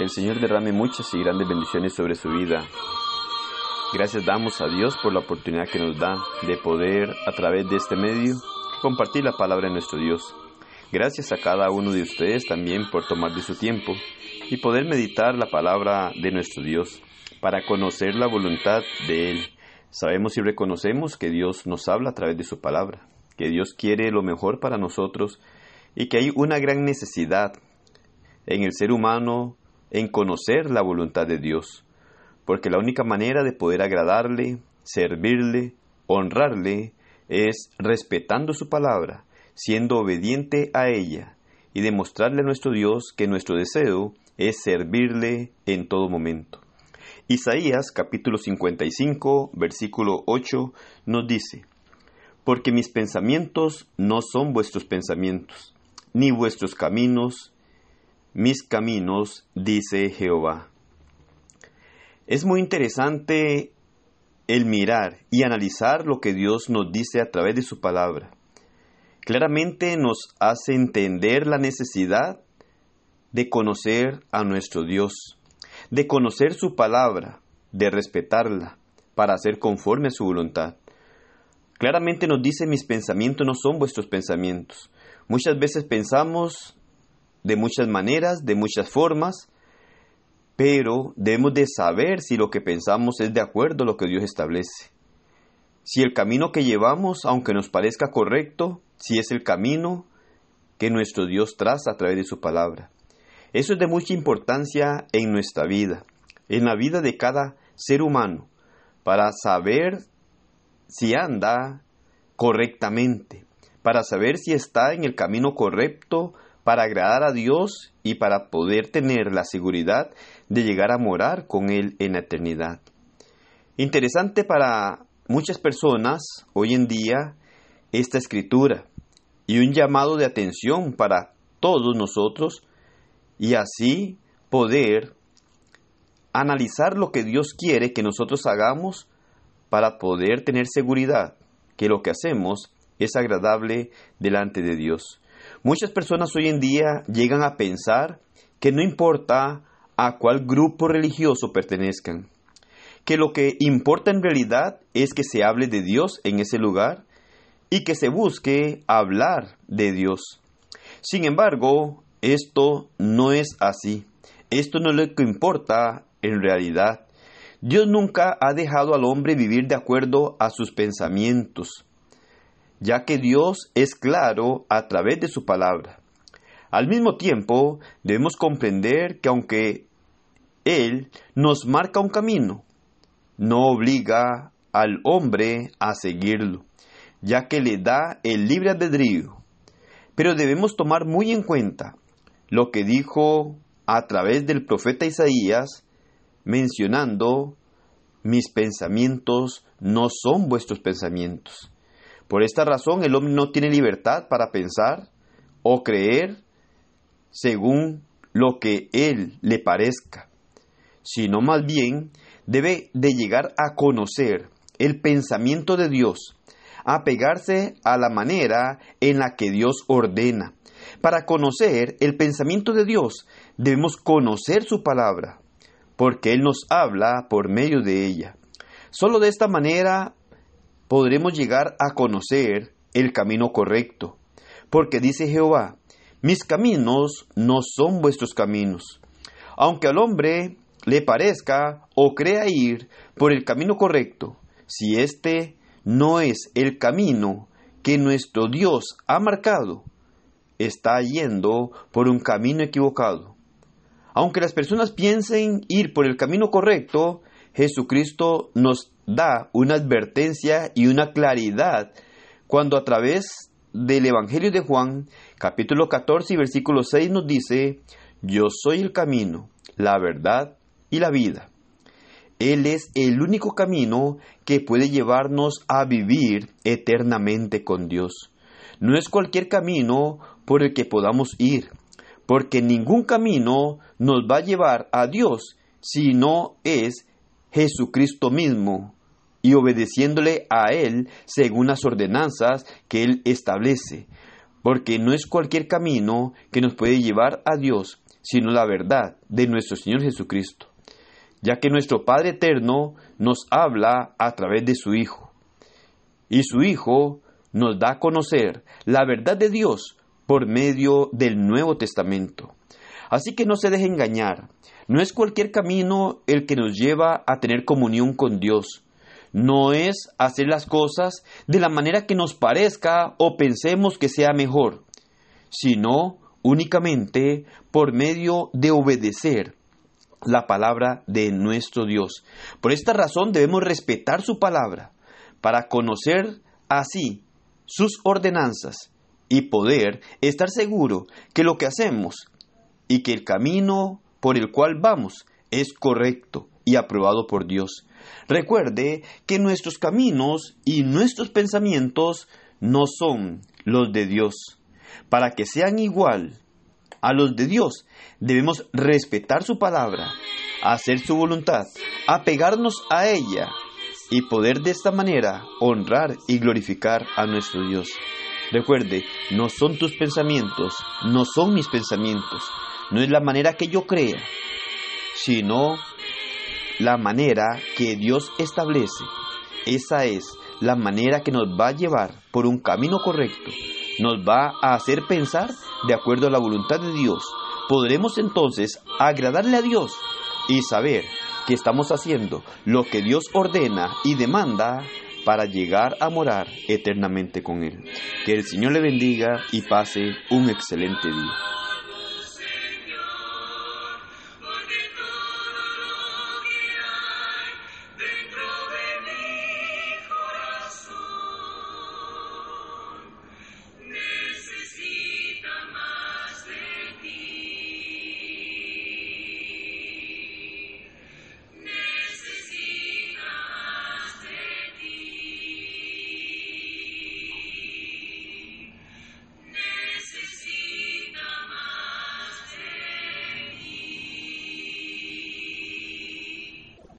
El Señor derrame muchas y grandes bendiciones sobre su vida. Gracias damos a Dios por la oportunidad que nos da de poder, a través de este medio, compartir la palabra de nuestro Dios. Gracias a cada uno de ustedes también por tomar de su tiempo y poder meditar la palabra de nuestro Dios para conocer la voluntad de Él. Sabemos y reconocemos que Dios nos habla a través de su palabra, que Dios quiere lo mejor para nosotros y que hay una gran necesidad en el ser humano en conocer la voluntad de Dios, porque la única manera de poder agradarle, servirle, honrarle, es respetando su palabra, siendo obediente a ella, y demostrarle a nuestro Dios que nuestro deseo es servirle en todo momento. Isaías capítulo 55 versículo 8 nos dice, Porque mis pensamientos no son vuestros pensamientos, ni vuestros caminos mis caminos, dice Jehová. Es muy interesante el mirar y analizar lo que Dios nos dice a través de su palabra. Claramente nos hace entender la necesidad de conocer a nuestro Dios, de conocer su palabra, de respetarla, para hacer conforme a su voluntad. Claramente nos dice mis pensamientos no son vuestros pensamientos. Muchas veces pensamos de muchas maneras, de muchas formas, pero debemos de saber si lo que pensamos es de acuerdo a lo que Dios establece. Si el camino que llevamos, aunque nos parezca correcto, si es el camino que nuestro Dios traza a través de su palabra. Eso es de mucha importancia en nuestra vida, en la vida de cada ser humano, para saber si anda correctamente, para saber si está en el camino correcto para agradar a Dios y para poder tener la seguridad de llegar a morar con Él en la eternidad. Interesante para muchas personas hoy en día esta escritura y un llamado de atención para todos nosotros y así poder analizar lo que Dios quiere que nosotros hagamos para poder tener seguridad que lo que hacemos es agradable delante de Dios. Muchas personas hoy en día llegan a pensar que no importa a cuál grupo religioso pertenezcan, que lo que importa en realidad es que se hable de Dios en ese lugar y que se busque hablar de Dios. Sin embargo, esto no es así. Esto no es lo que importa en realidad. Dios nunca ha dejado al hombre vivir de acuerdo a sus pensamientos ya que Dios es claro a través de su palabra. Al mismo tiempo, debemos comprender que aunque Él nos marca un camino, no obliga al hombre a seguirlo, ya que le da el libre albedrío. Pero debemos tomar muy en cuenta lo que dijo a través del profeta Isaías, mencionando, mis pensamientos no son vuestros pensamientos. Por esta razón el hombre no tiene libertad para pensar o creer según lo que él le parezca, sino más bien debe de llegar a conocer el pensamiento de Dios, a pegarse a la manera en la que Dios ordena. Para conocer el pensamiento de Dios debemos conocer su palabra, porque Él nos habla por medio de ella. Solo de esta manera podremos llegar a conocer el camino correcto. Porque dice Jehová, mis caminos no son vuestros caminos. Aunque al hombre le parezca o crea ir por el camino correcto, si éste no es el camino que nuestro Dios ha marcado, está yendo por un camino equivocado. Aunque las personas piensen ir por el camino correcto, Jesucristo nos da una advertencia y una claridad cuando a través del Evangelio de Juan, capítulo 14 y versículo 6 nos dice, yo soy el camino, la verdad y la vida. Él es el único camino que puede llevarnos a vivir eternamente con Dios. No es cualquier camino por el que podamos ir, porque ningún camino nos va a llevar a Dios si no es Jesucristo mismo y obedeciéndole a Él según las ordenanzas que Él establece, porque no es cualquier camino que nos puede llevar a Dios, sino la verdad de nuestro Señor Jesucristo, ya que nuestro Padre Eterno nos habla a través de su Hijo, y su Hijo nos da a conocer la verdad de Dios por medio del Nuevo Testamento. Así que no se deje engañar, no es cualquier camino el que nos lleva a tener comunión con Dios, no es hacer las cosas de la manera que nos parezca o pensemos que sea mejor, sino únicamente por medio de obedecer la palabra de nuestro Dios. Por esta razón debemos respetar su palabra para conocer así sus ordenanzas y poder estar seguro que lo que hacemos y que el camino por el cual vamos es correcto y aprobado por Dios. Recuerde que nuestros caminos y nuestros pensamientos no son los de Dios. Para que sean igual a los de Dios, debemos respetar su palabra, hacer su voluntad, apegarnos a ella y poder de esta manera honrar y glorificar a nuestro Dios. Recuerde, no son tus pensamientos, no son mis pensamientos, no es la manera que yo crea, sino la manera que Dios establece. Esa es la manera que nos va a llevar por un camino correcto, nos va a hacer pensar de acuerdo a la voluntad de Dios. Podremos entonces agradarle a Dios y saber que estamos haciendo lo que Dios ordena y demanda para llegar a morar eternamente con Él. Que el Señor le bendiga y pase un excelente día.